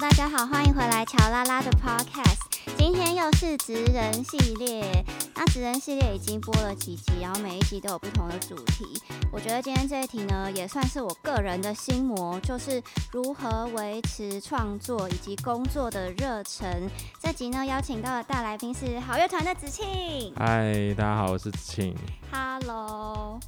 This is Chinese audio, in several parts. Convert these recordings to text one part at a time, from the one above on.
大家好，欢迎回来乔拉拉的 Podcast。今天又是职人系列，那职人系列已经播了几集，然后每一集都有不同的主题。我觉得今天这一题呢，也算是我个人的心魔，就是如何维持创作以及工作的热忱。这集呢，邀请到的大来宾是好乐团的子庆。嗨，大家好，我是子庆。Hello，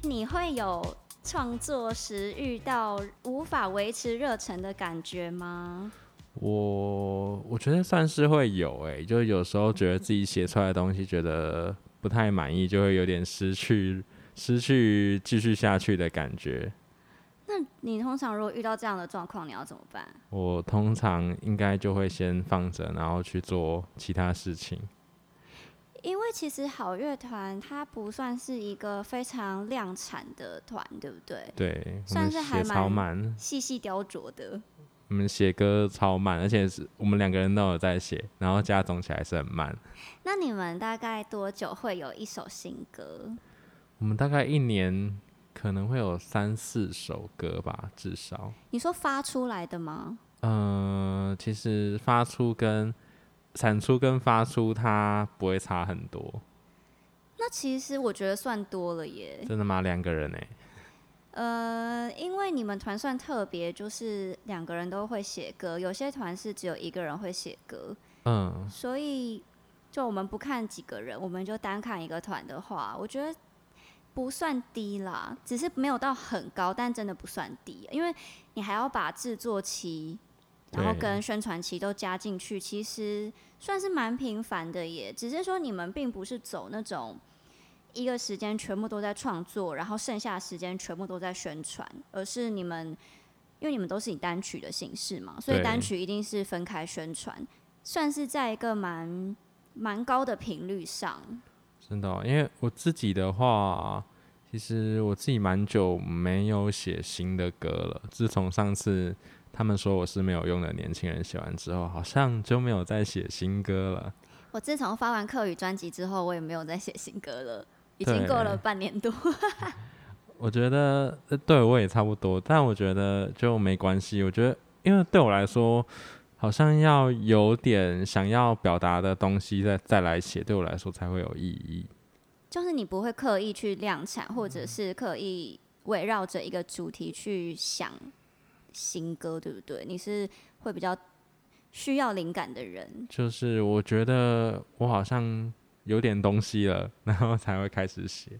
你会有创作时遇到无法维持热忱的感觉吗？我我觉得算是会有诶、就有时候觉得自己写出来的东西觉得不太满意，就会有点失去失去继续下去的感觉。那你通常如果遇到这样的状况，你要怎么办？我通常应该就会先放着，然后去做其他事情。因为其实好乐团它不算是一个非常量产的团，对不对？对，算是还蛮，细细雕琢的。我们写歌超慢，而且是我们两个人都有在写，然后加总起来是很慢。那你们大概多久会有一首新歌？我们大概一年可能会有三四首歌吧，至少。你说发出来的吗？嗯，其实发出跟产出跟发出它不会差很多，那其实我觉得算多了耶。真的吗？两个人呢、呃，因为你们团算特别，就是两个人都会写歌，有些团是只有一个人会写歌，嗯，所以就我们不看几个人，我们就单看一个团的话，我觉得不算低啦，只是没有到很高，但真的不算低，因为你还要把制作期，然后跟宣传期都加进去，其实算是蛮频繁的耶。只是说你们并不是走那种一个时间全部都在创作，然后剩下的时间全部都在宣传，而是你们因为你们都是以单曲的形式嘛，所以单曲一定是分开宣传，算是在一个蛮蛮高的频率上。真的哦、因为我自己的话，其实我自己蛮久没有写新的歌了。自从上次他们说我是没有用的年轻人写完之后，好像就没有再写新歌了。我自从发完课语专辑之后，我也没有再写新歌了，已经过了半年多。我觉得呃对我也差不多，但我觉得就没关系。我觉得，因为对我来说，好像要有点想要表达的东西再再来写，对我来说才会有意义。就是你不会刻意去量产，或者是刻意围绕着一个主题去想新歌，对不对？你是会比较需要灵感的人。就是我觉得我好像有点东西了，然后才会开始写。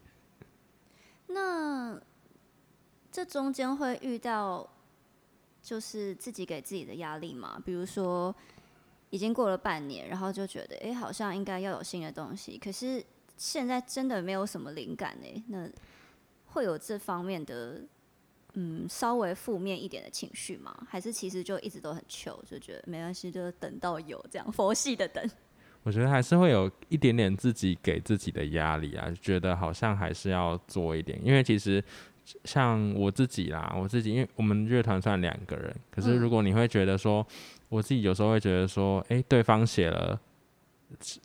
那这中间会遇到就是自己给自己的压力吗？比如说已经过了半年，然后就觉得哎、诶好像应该要有新的东西，可是现在真的没有什么灵感哎，那会有这方面的嗯稍微负面一点的情绪吗？还是其实就一直都很糗，就觉得没关系，就等到有这样佛系的等。我觉得还是会有一点点自己给自己的压力啊，就觉得好像还是要做一点，因为其实像我自己啦，我自己因为我们乐团算两个人，可是嗯如果你会觉得说，我自己有时候会觉得说，诶，对方写了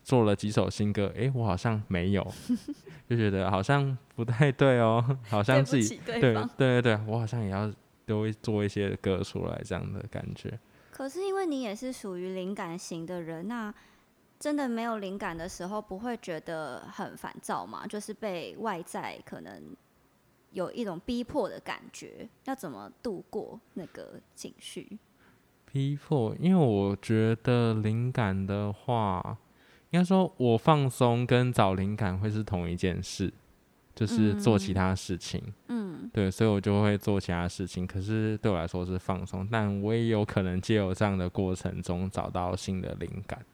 做了几首新歌，诶，我好像没有，就觉得好像不太对哦，好像自己对对对对对，我好像也要都做一些歌出来这样的感觉。可是因为你也是属于灵感型的人，那真的没有灵感的时候，不会觉得很烦躁吗？就是被外在可能有一种逼迫的感觉，要怎么度过那个情绪？逼迫，因为我觉得灵感的话，应该说我放松跟找灵感会是同一件事，就是做其他事情。嗯，对，所以我就会做其他事情。可是对我来说是放松，但我也有可能借由这样的过程中找到新的灵感，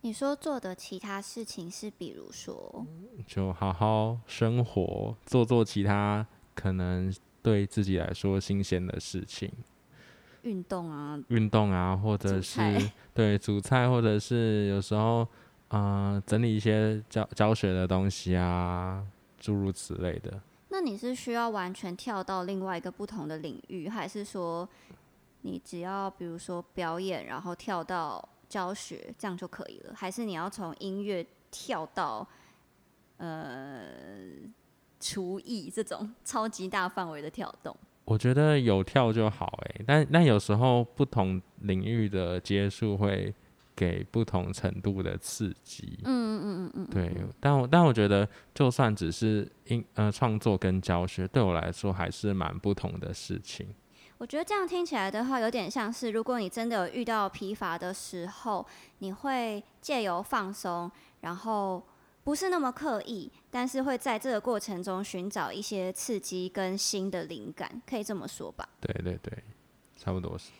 你说做的其他事情是，比如说，就好好生活，做做其他可能对自己来说新鲜的事情。运动啊，运动啊，或者是对煮菜，或者是有时候呃整理一些教教学的东西啊，诸如此类的。那你是需要完全跳到另外一个不同的领域，还是说你只要比如说表演，然后跳到教学，这样就可以了？还是你要从音乐跳到呃厨艺这种超级大范围的跳动？我觉得有跳就好诶、但但有时候不同领域的接触会给不同程度的刺激。嗯嗯嗯嗯嗯，对，但我但我觉得，就算只是音呃创作跟教学，对我来说还是蛮不同的事情。我觉得这样听起来的话，有点像是如果你真的有遇到疲乏的时候，你会借由放松，然后不是那么刻意，但是会在这个过程中寻找一些刺激跟新的灵感，可以这么说吧？对对对，差不多是。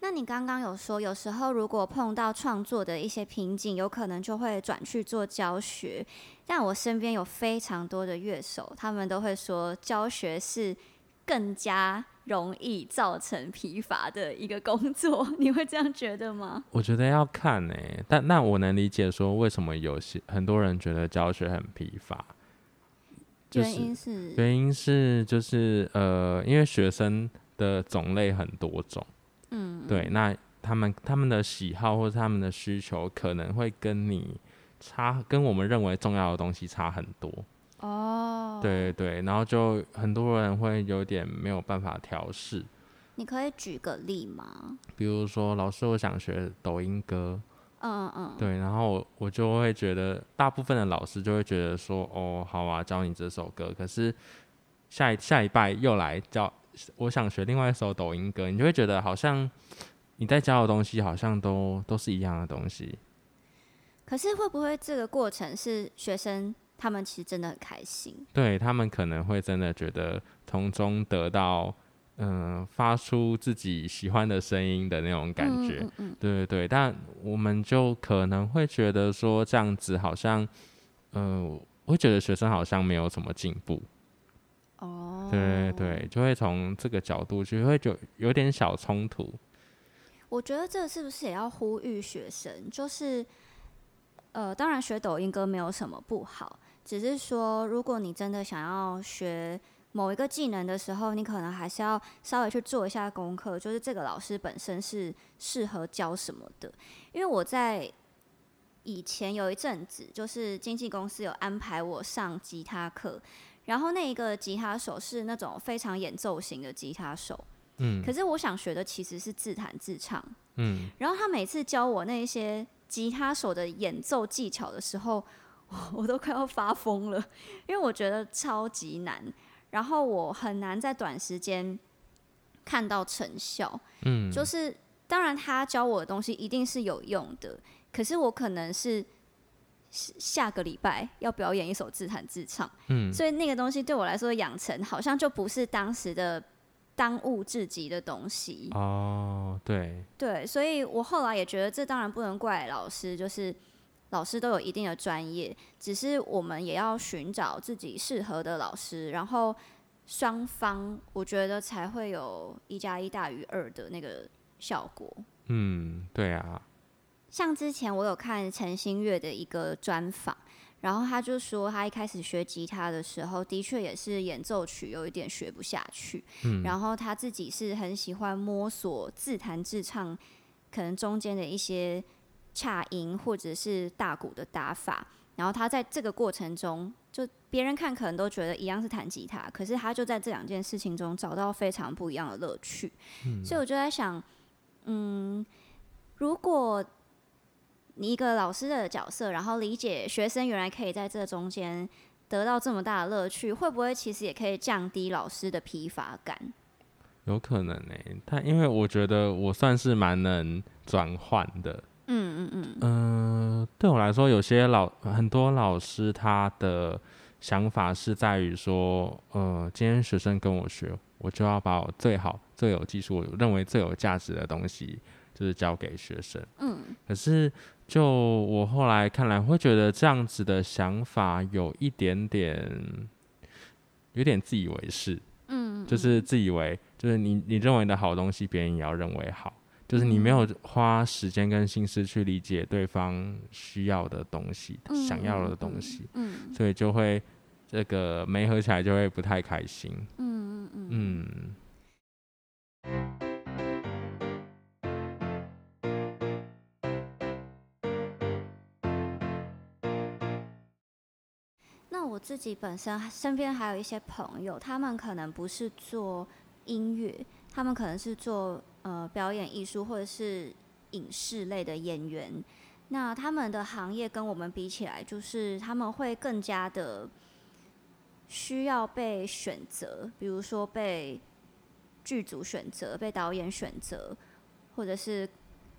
那你刚刚有说，有时候如果碰到创作的一些瓶颈，有可能就会转去做教学。但我身边有非常多的乐手，他们都会说教学是更加容易造成疲乏的一个工作。你会这样觉得吗？我觉得要看呢、但那我能理解说为什么有些很多人觉得教学很疲乏，就是原因是原因是就是呃，因为学生的种类很多种，嗯，对，那他们他们的喜好或者他们的需求可能会跟你差，跟我们认为重要的东西差很多。哦，对对，然后就很多人会有点没有办法调试，你可以举个例吗？比如说老师，我想学抖音歌，嗯嗯。对，然后我我就会觉得，大部分的老师就会觉得说，哦，好啊，教你这首歌，可是下一下一拜又来教，我想学另外一首抖音歌，你就会觉得好像你在教的东西好像都都是一样的东西，可是会不会这个过程是学生他们其实真的很开心？对他们可能会真的觉得从中得到，嗯、发出自己喜欢的声音的那种感觉，嗯嗯嗯对对对，但我们就可能会觉得说这样子好像，呃，我会觉得学生好像没有什么进步，哦，对对对，就会从这个角度就会就有点小冲突。我觉得这是不是也要呼吁学生？就是，呃，当然学抖音歌没有什么不好，只是说，如果你真的想要学某一个技能的时候，你可能还是要稍微去做一下功课，就是这个老师本身是适合教什么的。因为我在以前有一阵子，就是经纪公司有安排我上吉他课，然后那一个吉他手是那种非常演奏型的吉他手。嗯可是我想学的其实是自弹自唱，嗯，然后他每次教我那些吉他手的演奏技巧的时候，我都快要发疯了，因为我觉得超级难，然后我很难在短时间看到成效。嗯，就是当然他教我的东西一定是有用的，可是我可能是下下个礼拜要表演一首自弹自唱，嗯所以那个东西对我来说养成好像就不是当时的当务之急的东西。哦，对，对，所以我后来也觉得，这当然不能怪老师，就是老师都有一定的专业，只是我们也要寻找自己适合的老师，然后双方我觉得才会有一加一大于二的那个效果。嗯，对啊，像之前我有看陈星月的一个专访，然后他就说他一开始学吉他的时候，的确也是演奏曲有一点学不下去，嗯，然后他自己是很喜欢摸索自弹自唱，可能中间的一些恰音或者是大鼓的打法。然后他在这个过程中，就别人看可能都觉得一样是弹吉他，可是他就在这两件事情中找到非常不一样的乐趣。所以我就在想，嗯，如果你一个老师的角色，然后理解学生原来可以在这中间得到这么大的乐趣，会不会其实也可以降低老师的疲乏感？有可能呢、但因为我觉得我算是蛮能转换的，嗯嗯嗯，嗯，对我来说，有些老很多老师他的想法是在于说，呃，今天学生跟我学，我就要把我最好、最有技术、我认为最有价值的东西，就是教给学生。嗯，可是就我后来看来，会觉得这样子的想法有一点点，有点自以为是。嗯，就是自以为，就是你你认为的好东西，别人也要认为好。就是你没有花时间跟心思去理解对方需要的东西、嗯想要的东西，嗯所以就会这个没合起来就会不太开心。嗯嗯嗯，嗯，那我自己本身身边还有一些朋友，他们可能不是做音乐，他们可能是做呃表演艺术或者是影视类的演员。那他们的行业跟我们比起来，就是他们会更加的需要被选择，比如说被剧组选择、被导演选择，或者是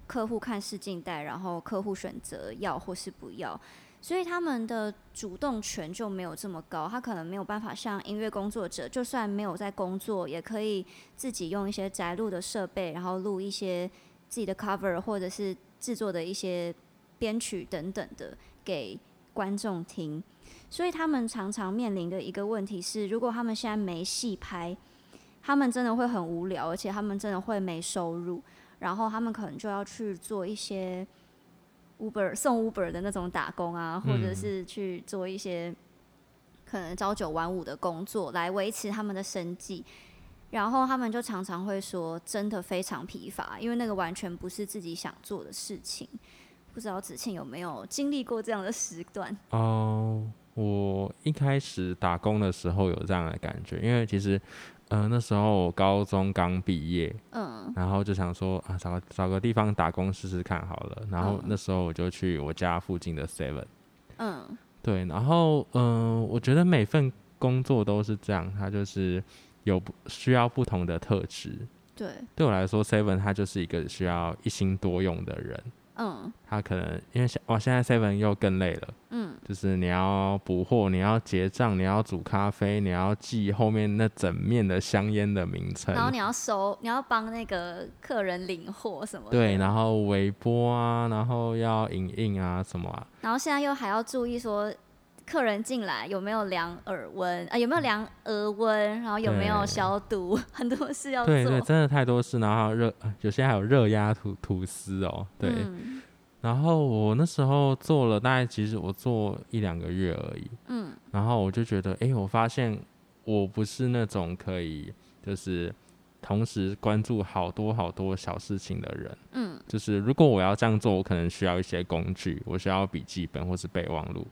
客户看试镜带，然后客户选择要或是不要，所以他们的主动权就没有这么高。他可能没有办法像音乐工作者，就算没有在工作，也可以自己用一些宅录的设备，然后录一些自己的 cover，或者是制作的一些编曲等等的给观众听。所以他们常常面临的一个问题是，如果他们现在没戏拍，他们真的会很无聊，而且他们真的会没收入，然后他们可能就要去做一些 Uber 送 Uber 的那种打工啊，或者是去做一些可能朝九晚五的工作来维持他们的生计。然后他们就常常会说，真的非常疲乏，因为那个完全不是自己想做的事情。不知道子庆有没有经历过这样的时段？哦，我一开始打工的时候有这样的感觉，因为其实，呃，那时候我高中刚毕业，嗯。然后就想说啊，找个找个地方打工试试看好了。然后嗯。那时候我就去我家附近的 Seven，嗯。对，然后嗯、我觉得每份工作都是这样，它就是有不需要不同的特质。对，对我来说，Seven 它就是一个需要一心多用的人。嗯。他可能因为现哇，现在 Seven 又更累了，嗯就是你要补货，你要结账，你要煮咖啡，你要记后面那整面的香烟的名称，然后你要收，你要帮那个客人领货什么的。对，然后微波啊，然后要影印啊什么啊，然后现在又还要注意说，客人进来有没有量耳温啊、有没有量额温，然后有没有消毒，很多事要做。对对，真的太多事，然后还有热，呃有些还有热压吐吐司哦，对，嗯然后我那时候做了大概，其实我做一两个月而已，嗯然后我就觉得，诶，我发现我不是那种可以就是同时关注好多好多小事情的人。嗯就是如果我要这样做，我可能需要一些工具，我需要笔记本或是备忘录。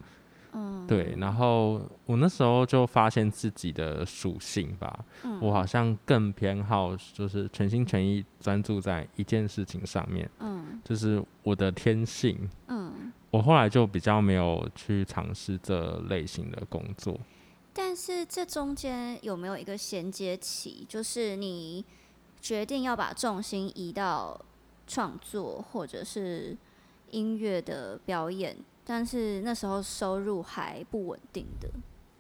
嗯，对，然后我那时候就发现自己的属性吧，嗯我好像更偏好就是全心全意专注在一件事情上面，嗯就是我的天性。嗯，我后来就比较没有去尝试这类型的工作。但是这中间有没有一个衔接期？就是你决定要把重心移到创作或者是音乐的表演，但是那时候收入还不稳定的。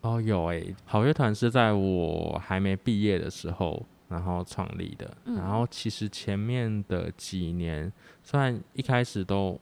哦，有诶、好乐团是在我还没毕业的时候，然后创立的。嗯然后其实前面的几年，虽然一开始都，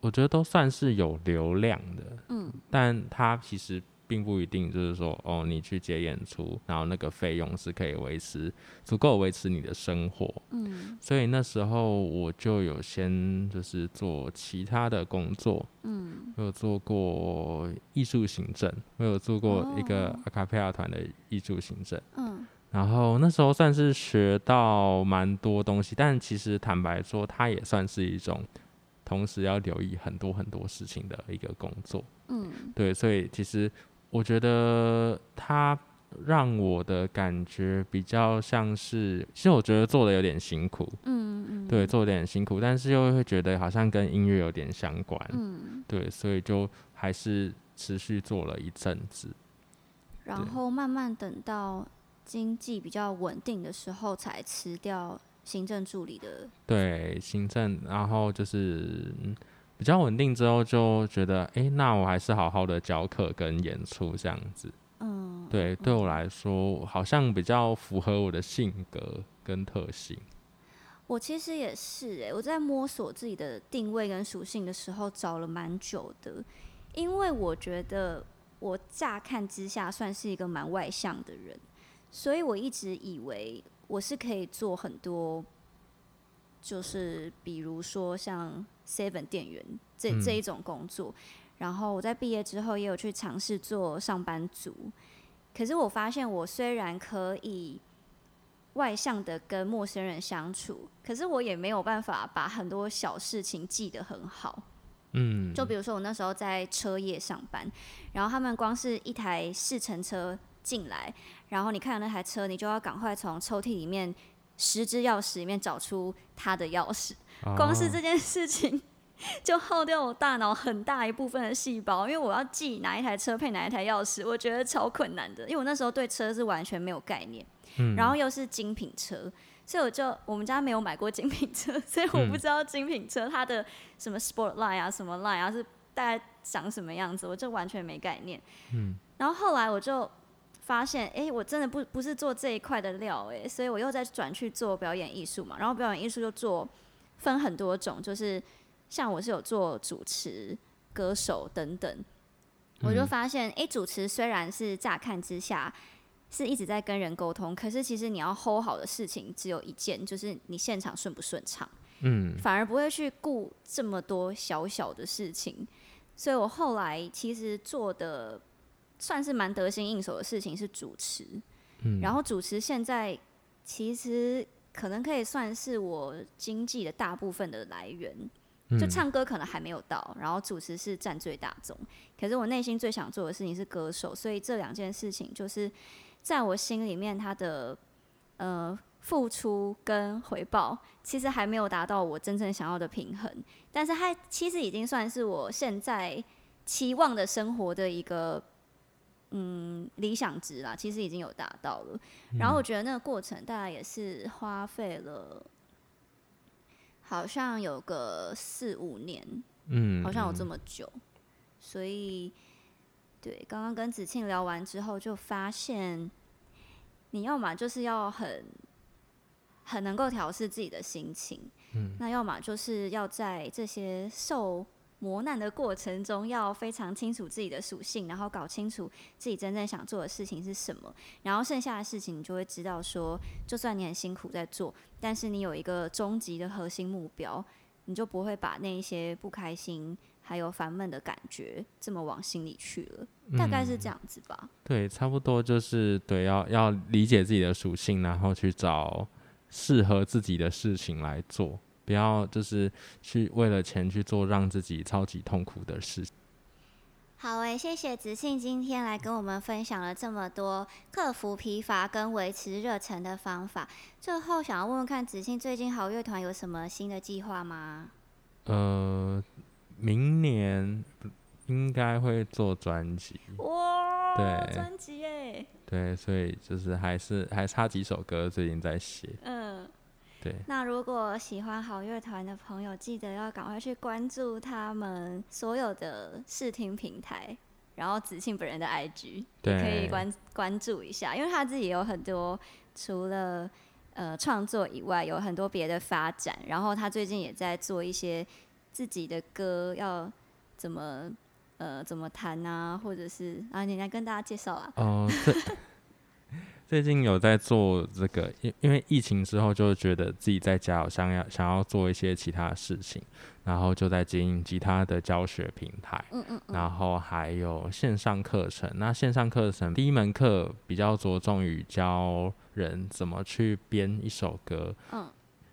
我觉得都算是有流量的，嗯但它其实并不一定就是说，哦，你去接演出，然后那个费用是可以维持足够维持你的生活。嗯。所以那时候我就有先就是做其他的工作，嗯。我有做过艺术行政，我有做过一个哦。阿卡贝拉团的艺术行政，嗯。然后那时候算是学到蛮多东西，但其实坦白说，它也算是一种同时要留意很多很多事情的一个工作。嗯。对，所以其实我觉得它让我的感觉比较像是，其实我觉得做的有点辛苦，嗯嗯，对，做的有点辛苦，但是又会觉得好像跟音乐有点相关，嗯，对，所以就还是持续做了一阵子。然后慢慢等到经济比较稳定的时候，才辞掉行政助理的。对，行政，然后就是嗯比较稳定之后，就觉得，诶，那我还是好好的教课跟演出这样子。嗯，对，对我来说，好像比较符合我的性格跟特性。我其实也是诶、我在摸索自己的定位跟属性的时候，找了蛮久的，因为我觉得我乍看之下算是一个蛮外向的人，所以我一直以为我是可以做很多，就是比如说像 Seven 店员这嗯这一种工作，然后我在毕业之后也有去尝试做上班族，可是我发现我虽然可以。外向的跟陌生人相处，可是我也没有办法把很多小事情记得很好。嗯，就比如说我那时候在车业上班，然后他们光是一台试乘车进来，然后你看到那台车，你就要赶快从抽屉里面十只钥匙里面找出他的钥匙。光是这件事情就耗掉我大脑很大一部分的细胞，因为我要记哪一台车配哪一台钥匙，我觉得超困难的。因为我那时候对车是完全没有概念，然后又是精品车，所以我就我们家没有买过精品车，所以我不知道精品车它的什么 Sport Line 啊、什么 Line 啊是大概长什么样子，我就完全没概念。嗯，然后后来我就发现，哎，我真的不不是做这一块的料，哎，所以我又再转去做表演艺术嘛，然后表演艺术就做。分很多种，就是像我是有做主持、歌手等等，我就发现，哎，主持虽然是乍看之下是一直在跟人沟通，可是其实你要 hold 好的事情只有一件，就是你现场顺不顺畅，嗯，反而不会去顾这么多小小的事情。所以我后来其实做的算是蛮得心应手的事情是主持，嗯，然后主持现在其实。可能可以算是我经济的大部分的来源，就唱歌可能还没有到，然后主持是占最大宗。可是我内心最想做的事情是歌手，所以这两件事情就是在我心里面，它的呃付出跟回报其实还没有达到我真正想要的平衡，但是它其实已经算是我现在期望的生活的一个。嗯，理想值啦，其实已经有达到了。然后我觉得那个过程大概也是花费了，好像有个四五年，嗯，好像有这么久。所以，对，刚刚跟子庆聊完之后，就发现你要么就是要很很能够调试自己的心情，嗯，那要么就是要在这些受。磨难的过程中，要非常清楚自己的属性，然后搞清楚自己真正想做的事情是什么，然后剩下的事情你就会知道，说就算你很辛苦在做，但是你有一个终极的核心目标，你就不会把那一些不开心还有烦闷的感觉这么往心里去了。大概是这样子吧。对，差不多就是对，要要理解自己的属性，然后去找适合自己的事情来做。不要就是去为了钱去做让自己超级痛苦的事。好诶，谢谢子信今天来跟我们分享了这么多克服疲乏跟维持热忱的方法。最后想要问问看，子信最近好乐团有什么新的计划吗？呃，明年应该会做专辑。哇，对，专辑诶。对，所以就是还是还差几首歌，最近在写。嗯。对，那如果喜欢好乐团的朋友，记得要赶快去关注他们所有的视听平台，然后子庆本人的 IG 也可以关关注一下，因为他自己也有很多除了呃创作以外，有很多别的发展。然后他最近也在做一些自己的歌，要怎么呃怎么弹啊，或者是啊，你来跟大家介绍啊。哦。最近有在做这个，因因为疫情之后，就觉得自己在家好像要想要做一些其他事情，然后就在经营吉他的教学平台，嗯嗯，然后还有线上课程。那线上课程第一门课比较着重于教人怎么去编一首歌，嗯，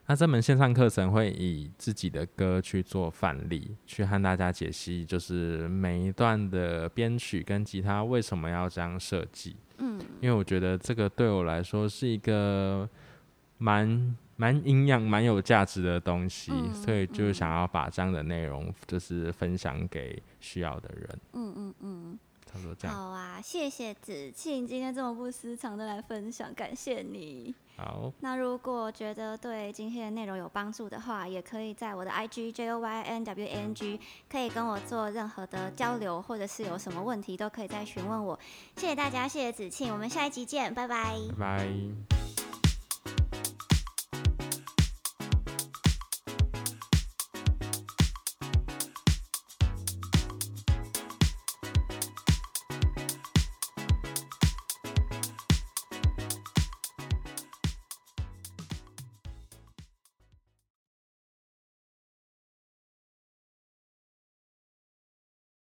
那这门线上课程会以自己的歌去做范例，去和大家解析，就是每一段的编曲跟吉他为什么要这样设计。嗯，因为我觉得这个对我来说是一个蛮蛮营养、蛮有价值的东西，所以就想要把这样的内容就是分享给需要的人。嗯嗯嗯，差不多这样。好啊，谢谢子庆今天这么不私藏的来分享，感谢你。好，那如果觉得对今天的内容有帮助的话，也可以在我的 IG J O Y N W A N G 可以跟我做任何的交流，或者是有什么问题都可以再询问我。谢谢大家，谢谢子庆，我们下一集见，拜拜。拜拜。